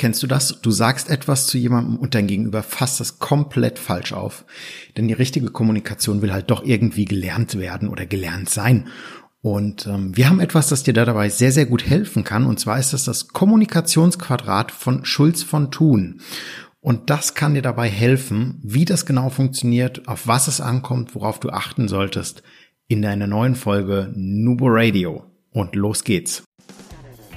Kennst du das? Du sagst etwas zu jemandem und dein Gegenüber fasst das komplett falsch auf. Denn die richtige Kommunikation will halt doch irgendwie gelernt werden oder gelernt sein. Und ähm, wir haben etwas, das dir da dabei sehr, sehr gut helfen kann. Und zwar ist das das Kommunikationsquadrat von Schulz von Thun. Und das kann dir dabei helfen, wie das genau funktioniert, auf was es ankommt, worauf du achten solltest, in deiner neuen Folge Nubo Radio. Und los geht's.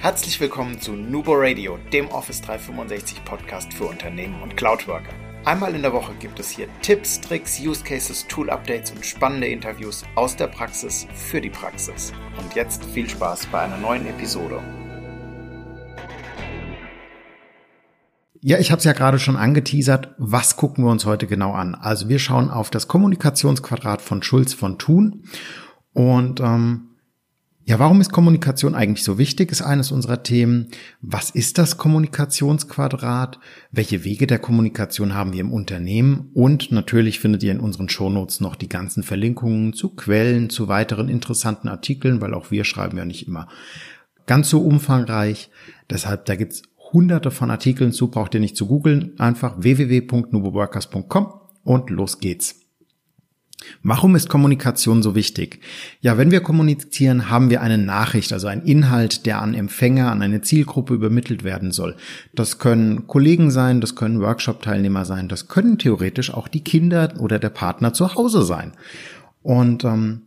Herzlich willkommen zu Nubo Radio, dem Office 365 Podcast für Unternehmen und Cloudworker. Einmal in der Woche gibt es hier Tipps, Tricks, Use Cases, Tool Updates und spannende Interviews aus der Praxis für die Praxis. Und jetzt viel Spaß bei einer neuen Episode. Ja, ich habe es ja gerade schon angeteasert. Was gucken wir uns heute genau an? Also wir schauen auf das Kommunikationsquadrat von Schulz von Thun und ähm, ja, warum ist Kommunikation eigentlich so wichtig, ist eines unserer Themen. Was ist das Kommunikationsquadrat? Welche Wege der Kommunikation haben wir im Unternehmen? Und natürlich findet ihr in unseren Shownotes noch die ganzen Verlinkungen zu Quellen, zu weiteren interessanten Artikeln, weil auch wir schreiben ja nicht immer ganz so umfangreich. Deshalb, da gibt's hunderte von Artikeln zu, braucht ihr nicht zu googeln. Einfach www.nuboworkers.com und los geht's. Warum ist Kommunikation so wichtig? Ja, wenn wir kommunizieren, haben wir eine Nachricht, also einen Inhalt, der an Empfänger, an eine Zielgruppe übermittelt werden soll. Das können Kollegen sein, das können Workshop-Teilnehmer sein, das können theoretisch auch die Kinder oder der Partner zu Hause sein. Und ähm,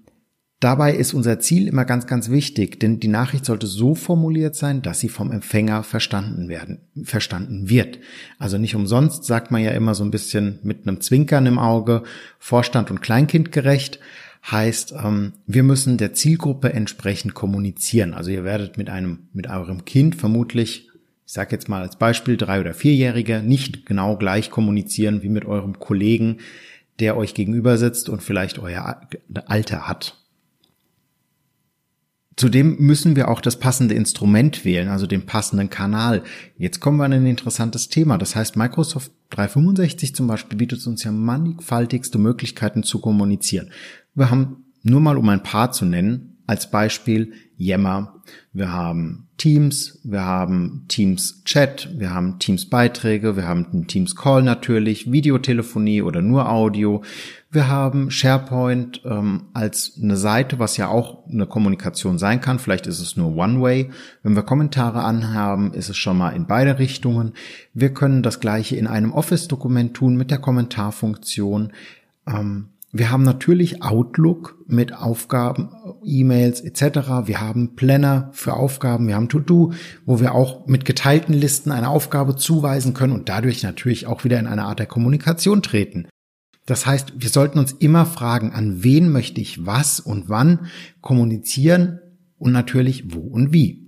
Dabei ist unser Ziel immer ganz, ganz wichtig, denn die Nachricht sollte so formuliert sein, dass sie vom Empfänger verstanden werden, verstanden wird. Also nicht umsonst sagt man ja immer so ein bisschen mit einem Zwinkern im Auge, Vorstand und Kleinkind gerecht. Heißt, ähm, wir müssen der Zielgruppe entsprechend kommunizieren. Also ihr werdet mit einem, mit eurem Kind vermutlich, ich sage jetzt mal als Beispiel drei oder vierjährige, nicht genau gleich kommunizieren wie mit eurem Kollegen, der euch gegenüber sitzt und vielleicht euer Alter hat. Zudem müssen wir auch das passende Instrument wählen, also den passenden Kanal. Jetzt kommen wir an ein interessantes Thema. Das heißt, Microsoft 365 zum Beispiel bietet uns ja mannigfaltigste Möglichkeiten zu kommunizieren. Wir haben nur mal, um ein paar zu nennen, als Beispiel Yammer, wir haben Teams, wir haben Teams Chat, wir haben Teams Beiträge, wir haben Teams Call natürlich, Videotelefonie oder nur Audio, wir haben SharePoint ähm, als eine Seite, was ja auch eine Kommunikation sein kann. Vielleicht ist es nur One-Way. Wenn wir Kommentare anhaben, ist es schon mal in beide Richtungen. Wir können das gleiche in einem Office-Dokument tun mit der Kommentarfunktion. Ähm, wir haben natürlich Outlook mit Aufgaben, E-Mails etc. Wir haben Planner für Aufgaben, wir haben To-Do, wo wir auch mit geteilten Listen eine Aufgabe zuweisen können und dadurch natürlich auch wieder in eine Art der Kommunikation treten. Das heißt, wir sollten uns immer fragen, an wen möchte ich was und wann kommunizieren und natürlich wo und wie.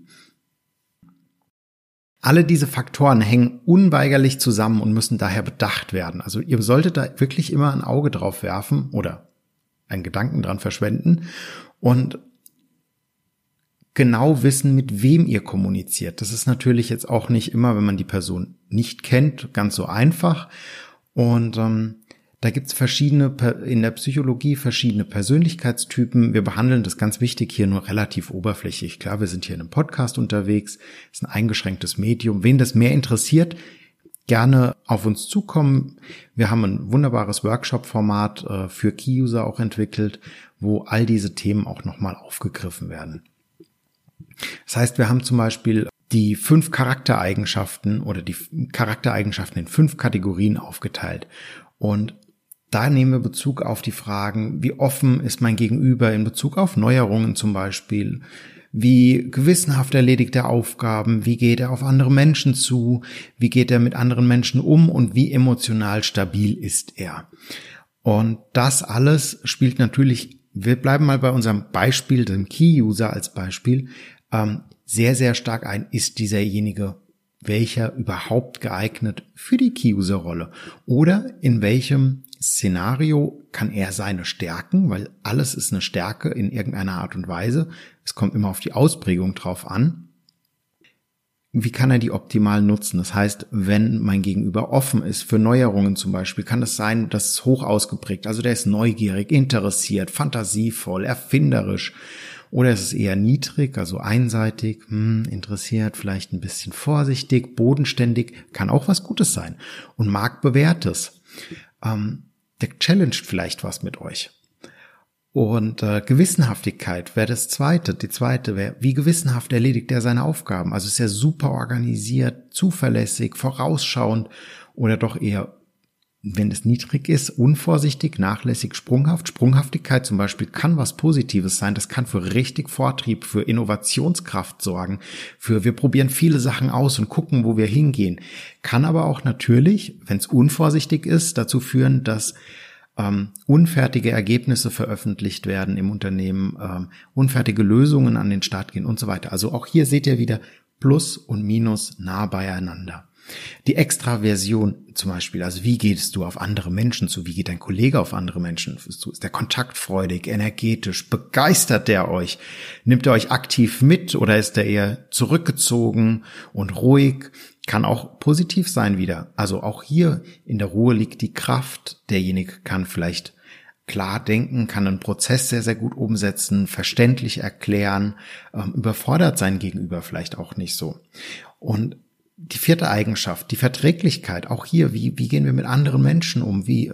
Alle diese Faktoren hängen unweigerlich zusammen und müssen daher bedacht werden. Also ihr solltet da wirklich immer ein Auge drauf werfen oder einen Gedanken dran verschwenden und genau wissen, mit wem ihr kommuniziert. Das ist natürlich jetzt auch nicht immer, wenn man die Person nicht kennt, ganz so einfach. Und ähm, da gibt's verschiedene, in der Psychologie verschiedene Persönlichkeitstypen. Wir behandeln das ganz wichtig hier nur relativ oberflächlich. Klar, wir sind hier in einem Podcast unterwegs, ist ein eingeschränktes Medium. Wen das mehr interessiert, gerne auf uns zukommen. Wir haben ein wunderbares Workshop-Format äh, für Key-User auch entwickelt, wo all diese Themen auch nochmal aufgegriffen werden. Das heißt, wir haben zum Beispiel die fünf Charaktereigenschaften oder die Charaktereigenschaften in fünf Kategorien aufgeteilt. Und da nehmen wir Bezug auf die Fragen, wie offen ist mein Gegenüber in Bezug auf Neuerungen zum Beispiel, wie gewissenhaft erledigt er Aufgaben, wie geht er auf andere Menschen zu, wie geht er mit anderen Menschen um? Und wie emotional stabil ist er. Und das alles spielt natürlich, wir bleiben mal bei unserem Beispiel, dem Key-User als Beispiel, ähm, sehr, sehr stark ein, ist dieserjenige welcher überhaupt geeignet für die Key-User-Rolle? Oder in welchem Szenario kann er seine Stärken, weil alles ist eine Stärke in irgendeiner Art und Weise. Es kommt immer auf die Ausprägung drauf an. Wie kann er die optimal nutzen? Das heißt, wenn mein Gegenüber offen ist für Neuerungen zum Beispiel, kann es sein, dass es hoch ausgeprägt, also der ist neugierig, interessiert, fantasievoll, erfinderisch Oder ist es eher niedrig, also einseitig, hm, interessiert, vielleicht ein bisschen vorsichtig, bodenständig, kann auch was Gutes sein. Und Marc bewährtes. Ähm, der challenged vielleicht was mit euch. Und äh, Gewissenhaftigkeit wäre das zweite. Die zweite wäre, wie gewissenhaft erledigt er seine Aufgaben. Also ist er super organisiert, zuverlässig, vorausschauend oder doch eher wenn es niedrig ist, unvorsichtig, nachlässig, sprunghaft. Sprunghaftigkeit zum Beispiel kann was Positives sein. Das kann für richtig Vortrieb, für Innovationskraft sorgen. Für wir probieren viele Sachen aus und gucken, wo wir hingehen. Kann aber auch natürlich, wenn es unvorsichtig ist, dazu führen, dass ähm, unfertige Ergebnisse veröffentlicht werden im Unternehmen, ähm, unfertige Lösungen an den Start gehen und so weiter. Also auch hier seht ihr wieder Plus und Minus nah beieinander. Die Extraversion zum Beispiel, also wie gehst du auf andere Menschen zu? Wie geht dein Kollege auf andere Menschen zu? Ist der kontaktfreudig, energetisch? Begeistert der euch? Nimmt er euch aktiv mit oder ist er eher zurückgezogen und ruhig? Kann auch positiv sein wieder. Also auch hier in der Ruhe liegt die Kraft. Derjenige kann vielleicht klar denken, kann einen Prozess sehr, sehr gut umsetzen, verständlich erklären, ähm, überfordert sein Gegenüber vielleicht auch nicht so. Und die vierte Eigenschaft, die Verträglichkeit, auch hier, wie, wie gehen wir mit anderen Menschen um? Wie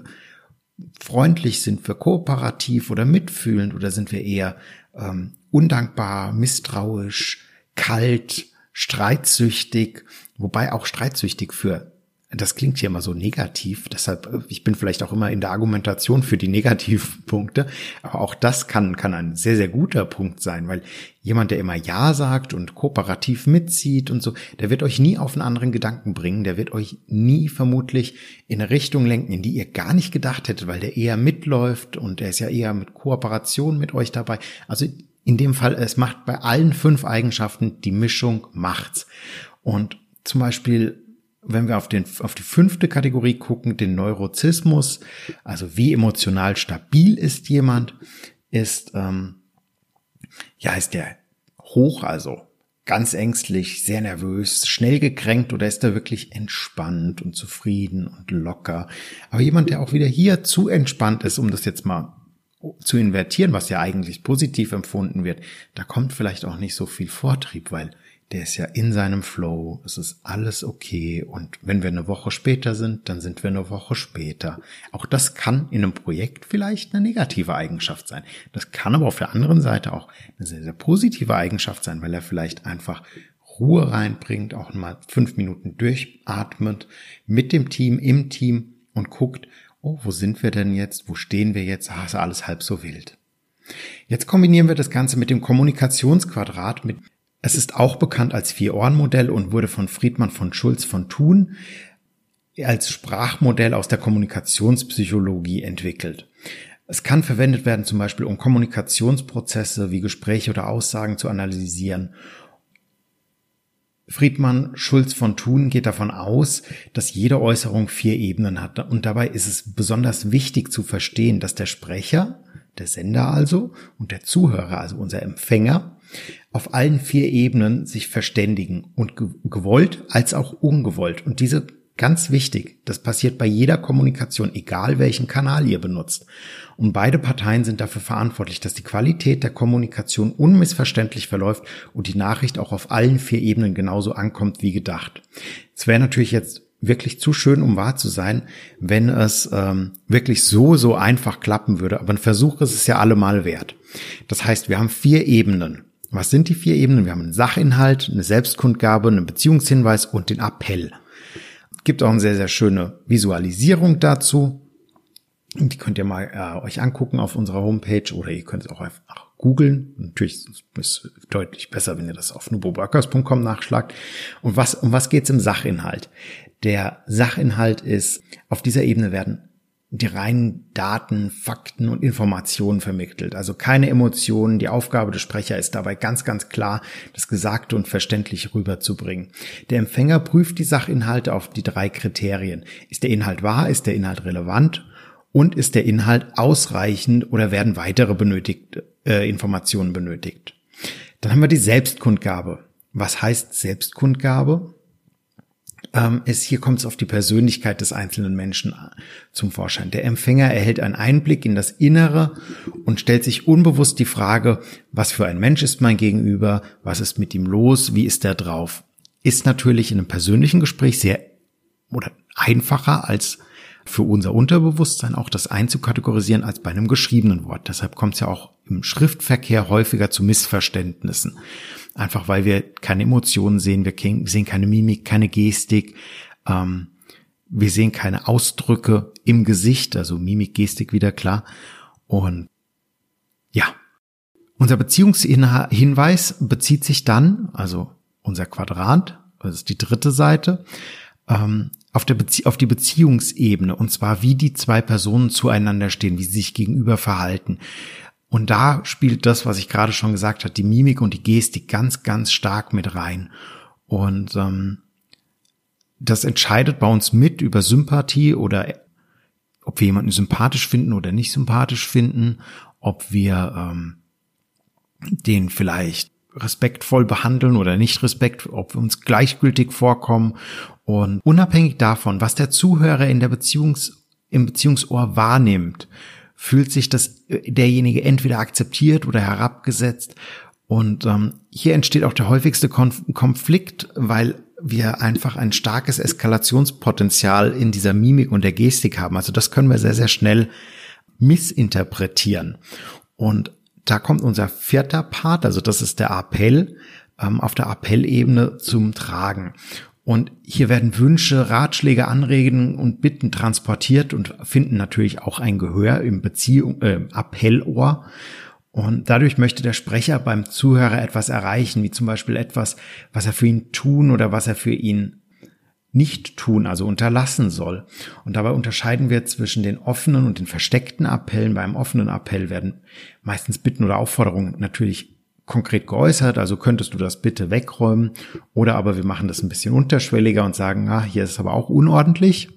freundlich sind wir, kooperativ oder mitfühlend? Oder sind wir eher ähm, undankbar, misstrauisch, kalt, streitsüchtig, wobei auch streitsüchtig für das klingt hier immer so negativ, deshalb, äh, ich bin vielleicht auch immer in der Argumentation für die Negativpunkte, aber auch das kann, kann ein sehr, sehr guter Punkt sein, weil jemand, der immer Ja sagt und kooperativ mitzieht und so, der wird euch nie auf einen anderen Gedanken bringen, der wird euch nie vermutlich in eine Richtung lenken, in die ihr gar nicht gedacht hättet, weil der eher mitläuft und er ist ja eher mit Kooperation mit euch dabei. Also in dem Fall, es macht bei allen fünf Eigenschaften die Mischung macht's. Und zum Beispiel wenn wir auf, den, auf die fünfte Kategorie gucken, den Neurozismus, also wie emotional stabil ist jemand, ist, ähm, ja, ist der hoch, also ganz ängstlich, sehr nervös, schnell gekränkt oder ist er wirklich entspannt und zufrieden und locker? Aber jemand, der auch wieder hier zu entspannt ist, um das jetzt mal zu invertieren, was ja eigentlich positiv empfunden wird, da kommt vielleicht auch nicht so viel Vortrieb, weil der ist ja in seinem Flow, es ist alles okay und wenn wir eine Woche später sind, dann sind wir eine Woche später. Auch das kann in einem Projekt vielleicht eine negative Eigenschaft sein. Das kann aber auf der anderen Seite auch eine sehr, sehr positive Eigenschaft sein, weil er vielleicht einfach Ruhe reinbringt, auch mal fünf Minuten durchatmet mit dem Team, im Team und guckt, oh, wo sind wir denn jetzt? Wo stehen wir jetzt? Ah, ist alles halb so wild. Jetzt kombinieren wir das Ganze mit dem Kommunikationsquadrat, mit es ist auch bekannt als Vier-Ohren-Modell und wurde von Friedmann von Schulz von Thun als Sprachmodell aus der Kommunikationspsychologie entwickelt. Es kann verwendet werden zum Beispiel, um Kommunikationsprozesse wie Gespräche oder Aussagen zu analysieren. Friedmann Schulz von Thun geht davon aus, dass jede Äußerung vier Ebenen hat. Und dabei ist es besonders wichtig zu verstehen, dass der Sprecher, der Sender also, und der Zuhörer, also unser Empfänger, auf allen vier Ebenen sich verständigen und gewollt als auch ungewollt. Und diese ganz wichtig, das passiert bei jeder Kommunikation, egal welchen Kanal ihr benutzt. Und beide Parteien sind dafür verantwortlich, dass die Qualität der Kommunikation unmissverständlich verläuft und die Nachricht auch auf allen vier Ebenen genauso ankommt wie gedacht. Es wäre natürlich jetzt wirklich zu schön, um wahr zu sein, wenn es ähm, wirklich so, so einfach klappen würde. Aber ein Versuch ist es ja allemal wert. Das heißt, wir haben vier Ebenen. Was sind die vier Ebenen? Wir haben einen Sachinhalt, eine Selbstkundgabe, einen Beziehungshinweis und den Appell. Gibt auch eine sehr, sehr schöne Visualisierung dazu. Die könnt ihr mal äh, euch angucken auf unserer Homepage oder ihr könnt es auch einfach googeln. Natürlich ist es deutlich besser, wenn ihr das auf nuboworkers.com nachschlagt. Und was, um was geht's im Sachinhalt? Der Sachinhalt ist, auf dieser Ebene werden die reinen Daten, Fakten und Informationen vermittelt. Also keine Emotionen. Die Aufgabe des Sprechers ist dabei ganz, ganz klar, das Gesagte und verständlich rüberzubringen. Der Empfänger prüft die Sachinhalte auf die drei Kriterien. Ist der Inhalt wahr? Ist der Inhalt relevant? Und ist der Inhalt ausreichend oder werden weitere benötigte äh, Informationen benötigt? Dann haben wir die Selbstkundgabe. Was heißt Selbstkundgabe? Ähm, ist, hier kommt es auf die Persönlichkeit des einzelnen Menschen zum Vorschein. Der Empfänger erhält einen Einblick in das Innere und stellt sich unbewusst die Frage, was für ein Mensch ist mein Gegenüber, was ist mit ihm los, wie ist er drauf. Ist natürlich in einem persönlichen Gespräch sehr oder einfacher als für unser Unterbewusstsein auch das einzukategorisieren als bei einem geschriebenen Wort. Deshalb kommt es ja auch im Schriftverkehr häufiger zu Missverständnissen. Einfach weil wir keine Emotionen sehen, wir sehen keine Mimik, keine Gestik, ähm, wir sehen keine Ausdrücke im Gesicht, also Mimik, Gestik wieder klar. Und ja, unser Beziehungshinweis bezieht sich dann, also unser Quadrat, das ist die dritte Seite, ähm, auf, der Bezie auf die Beziehungsebene und zwar wie die zwei Personen zueinander stehen, wie sie sich gegenüber verhalten. Und da spielt das, was ich gerade schon gesagt habe, die Mimik und die Gestik ganz, ganz stark mit rein. Und ähm, das entscheidet bei uns mit über Sympathie oder ob wir jemanden sympathisch finden oder nicht sympathisch finden, ob wir ähm, den vielleicht respektvoll behandeln oder nicht respekt, ob wir uns gleichgültig vorkommen und unabhängig davon, was der Zuhörer in der Beziehungs, im Beziehungsohr wahrnimmt, fühlt sich das äh, derjenige entweder akzeptiert oder herabgesetzt. Und ähm, hier entsteht auch der häufigste Konf Konflikt, weil wir einfach ein starkes Eskalationspotenzial in dieser Mimik und der Gestik haben. Also das können wir sehr, sehr schnell missinterpretieren. Und da kommt unser vierter Part, also das ist der Appell, ähm, auf der Appellebene zum Tragen. Und hier werden Wünsche, Ratschläge, Anregungen und Bitten transportiert und finden natürlich auch ein Gehör im Beziehung, äh, Appellohr. Und dadurch möchte der Sprecher beim Zuhörer etwas erreichen, wie zum Beispiel etwas, was er für ihn tun oder was er für ihn nicht tun, also unterlassen soll. Und dabei unterscheiden wir zwischen den offenen und den versteckten Appellen. Beim offenen Appell werden meistens Bitten oder Aufforderungen natürlich konkret geäußert, also könntest du das bitte wegräumen oder aber wir machen das ein bisschen unterschwelliger und sagen, ah, hier ist es aber auch unordentlich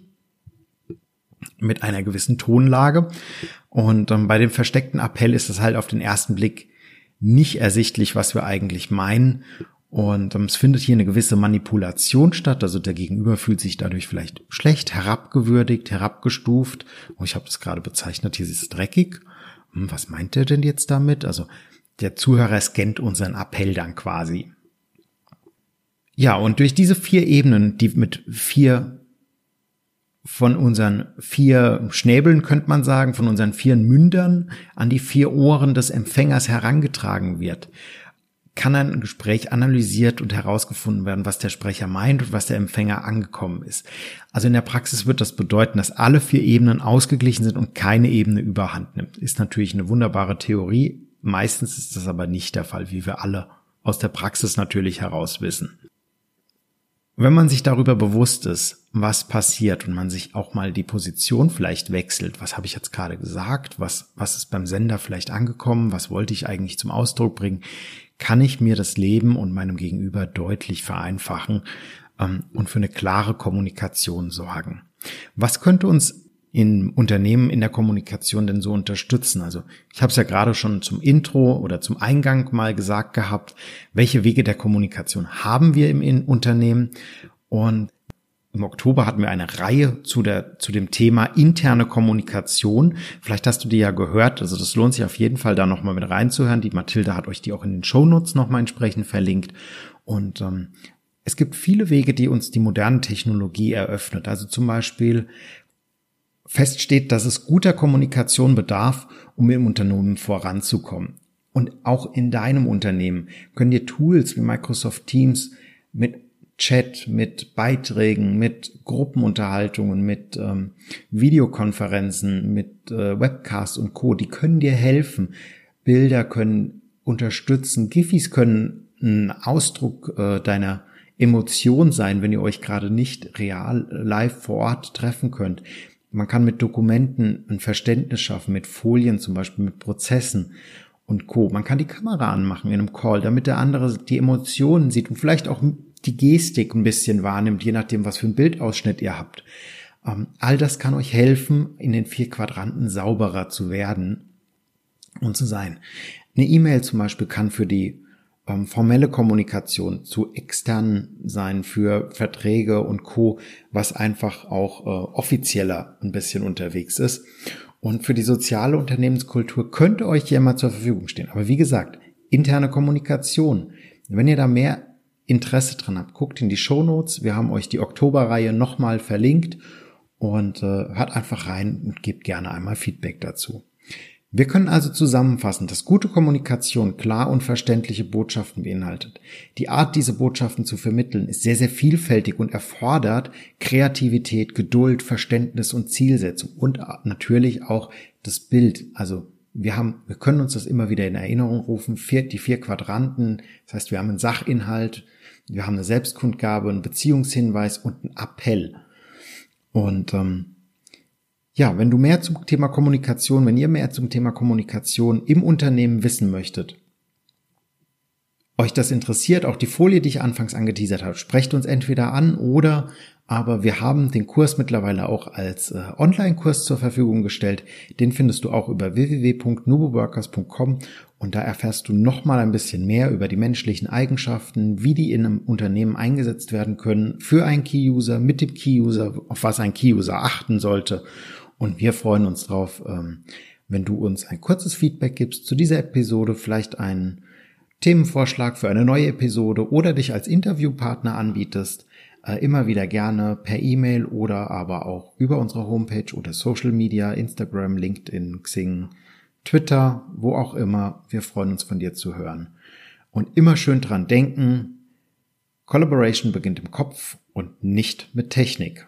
mit einer gewissen Tonlage und ähm, bei dem versteckten Appell ist es halt auf den ersten Blick nicht ersichtlich, was wir eigentlich meinen und ähm, es findet hier eine gewisse Manipulation statt, also der Gegenüber fühlt sich dadurch vielleicht schlecht, herabgewürdigt, herabgestuft. Oh, ich habe das gerade bezeichnet, hier ist es dreckig. Hm, was meint er denn jetzt damit? Also der Zuhörer scannt unseren Appell dann quasi. Ja, und durch diese vier Ebenen, die mit vier von unseren vier Schnäbeln, könnte man sagen, von unseren vier Mündern an die vier Ohren des Empfängers herangetragen wird, kann ein Gespräch analysiert und herausgefunden werden, was der Sprecher meint und was der Empfänger angekommen ist. Also in der Praxis wird das bedeuten, dass alle vier Ebenen ausgeglichen sind und keine Ebene überhand nimmt. Ist natürlich eine wunderbare Theorie, Meistens ist das aber nicht der Fall, wie wir alle aus der Praxis natürlich heraus wissen. Wenn man sich darüber bewusst ist, was passiert und man sich auch mal die Position vielleicht wechselt, was habe ich jetzt gerade gesagt, was, was ist beim Sender vielleicht angekommen, was wollte ich eigentlich zum Ausdruck bringen, kann ich mir das Leben und meinem Gegenüber deutlich vereinfachen ähm, und für eine klare Kommunikation sorgen. Was könnte uns in Unternehmen in der Kommunikation denn so unterstützen? Also ich habe es ja gerade schon zum Intro oder zum Eingang mal gesagt gehabt, welche Wege der Kommunikation haben wir im Unternehmen? Und im Oktober hatten wir eine Reihe zu, der, zu dem Thema interne Kommunikation. Vielleicht hast du die ja gehört. Also das lohnt sich auf jeden Fall da nochmal mit reinzuhören. Die Mathilda hat euch die auch in den Shownotes nochmal entsprechend verlinkt. Und ähm, es gibt viele Wege, die uns die moderne Technologie eröffnet. Also zum Beispiel feststeht, dass es guter Kommunikation bedarf, um im Unternehmen voranzukommen. Und auch in deinem Unternehmen können dir Tools wie Microsoft Teams mit Chat, mit Beiträgen, mit Gruppenunterhaltungen, mit ähm, Videokonferenzen, mit äh, Webcasts und Co. Die können dir helfen. Bilder können unterstützen. Gifis können ein Ausdruck äh, deiner Emotion sein, wenn ihr euch gerade nicht real live vor Ort treffen könnt. Man kann mit Dokumenten ein Verständnis schaffen, mit Folien zum Beispiel, mit Prozessen und Co. Man kann die Kamera anmachen in einem Call, damit der andere die Emotionen sieht und vielleicht auch die Gestik ein bisschen wahrnimmt, je nachdem, was für ein Bildausschnitt ihr habt. Ähm, all das kann euch helfen, in den vier Quadranten sauberer zu werden und zu sein. Eine E-Mail zum Beispiel kann für die ähm, formelle Kommunikation zu externen sein für Verträge und Co, was einfach auch äh, offizieller ein bisschen unterwegs ist. Und für die soziale Unternehmenskultur könnte euch jemand zur Verfügung stehen. Aber wie gesagt, interne Kommunikation. Wenn ihr da mehr Interesse dran habt, guckt in die Show Notes. Wir haben euch die Oktoberreihe nochmal verlinkt und äh, hört einfach rein und gebt gerne einmal Feedback dazu. Wir können also zusammenfassen, dass gute Kommunikation klar und verständliche Botschaften beinhaltet. Die Art, diese Botschaften zu vermitteln, ist sehr, sehr vielfältig und erfordert Kreativität, Geduld, Verständnis und Zielsetzung und natürlich auch das Bild. Also wir haben, wir können uns das immer wieder in Erinnerung rufen. Vier, die vier Quadranten. Das heißt, wir haben einen Sachinhalt, wir haben eine Selbstkundgabe, einen Beziehungshinweis und einen Appell. Und ähm, ja, wenn du mehr zum Thema Kommunikation, wenn ihr mehr zum Thema Kommunikation im Unternehmen wissen möchtet, euch das interessiert, auch die Folie, die ich anfangs angeteasert habe, sprecht uns entweder an oder aber wir haben den Kurs mittlerweile auch als äh, Online-Kurs zur Verfügung gestellt. Den findest du auch über www.nuboworkers.com und da erfährst du nochmal ein bisschen mehr über die menschlichen Eigenschaften, wie die in einem Unternehmen eingesetzt werden können für einen Key-User, mit dem Key-User, auf was ein Key-User achten sollte und wir freuen uns drauf, ähm, wenn du uns ein kurzes Feedback gibst zu dieser Episode, vielleicht einen Themenvorschlag für eine neue Episode oder dich als Interviewpartner anbietest. Äh, immer wieder gerne per E-Mail oder aber auch über unsere Homepage oder Social Media, Instagram, LinkedIn, Xing, Twitter, wo auch immer. Wir freuen uns von dir zu hören. Und immer schön dran denken, Collaboration beginnt im Kopf und nicht mit Technik.